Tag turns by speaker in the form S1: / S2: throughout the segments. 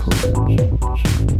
S1: Thank you.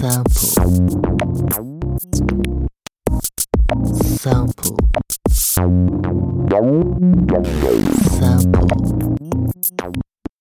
S1: sample. Sample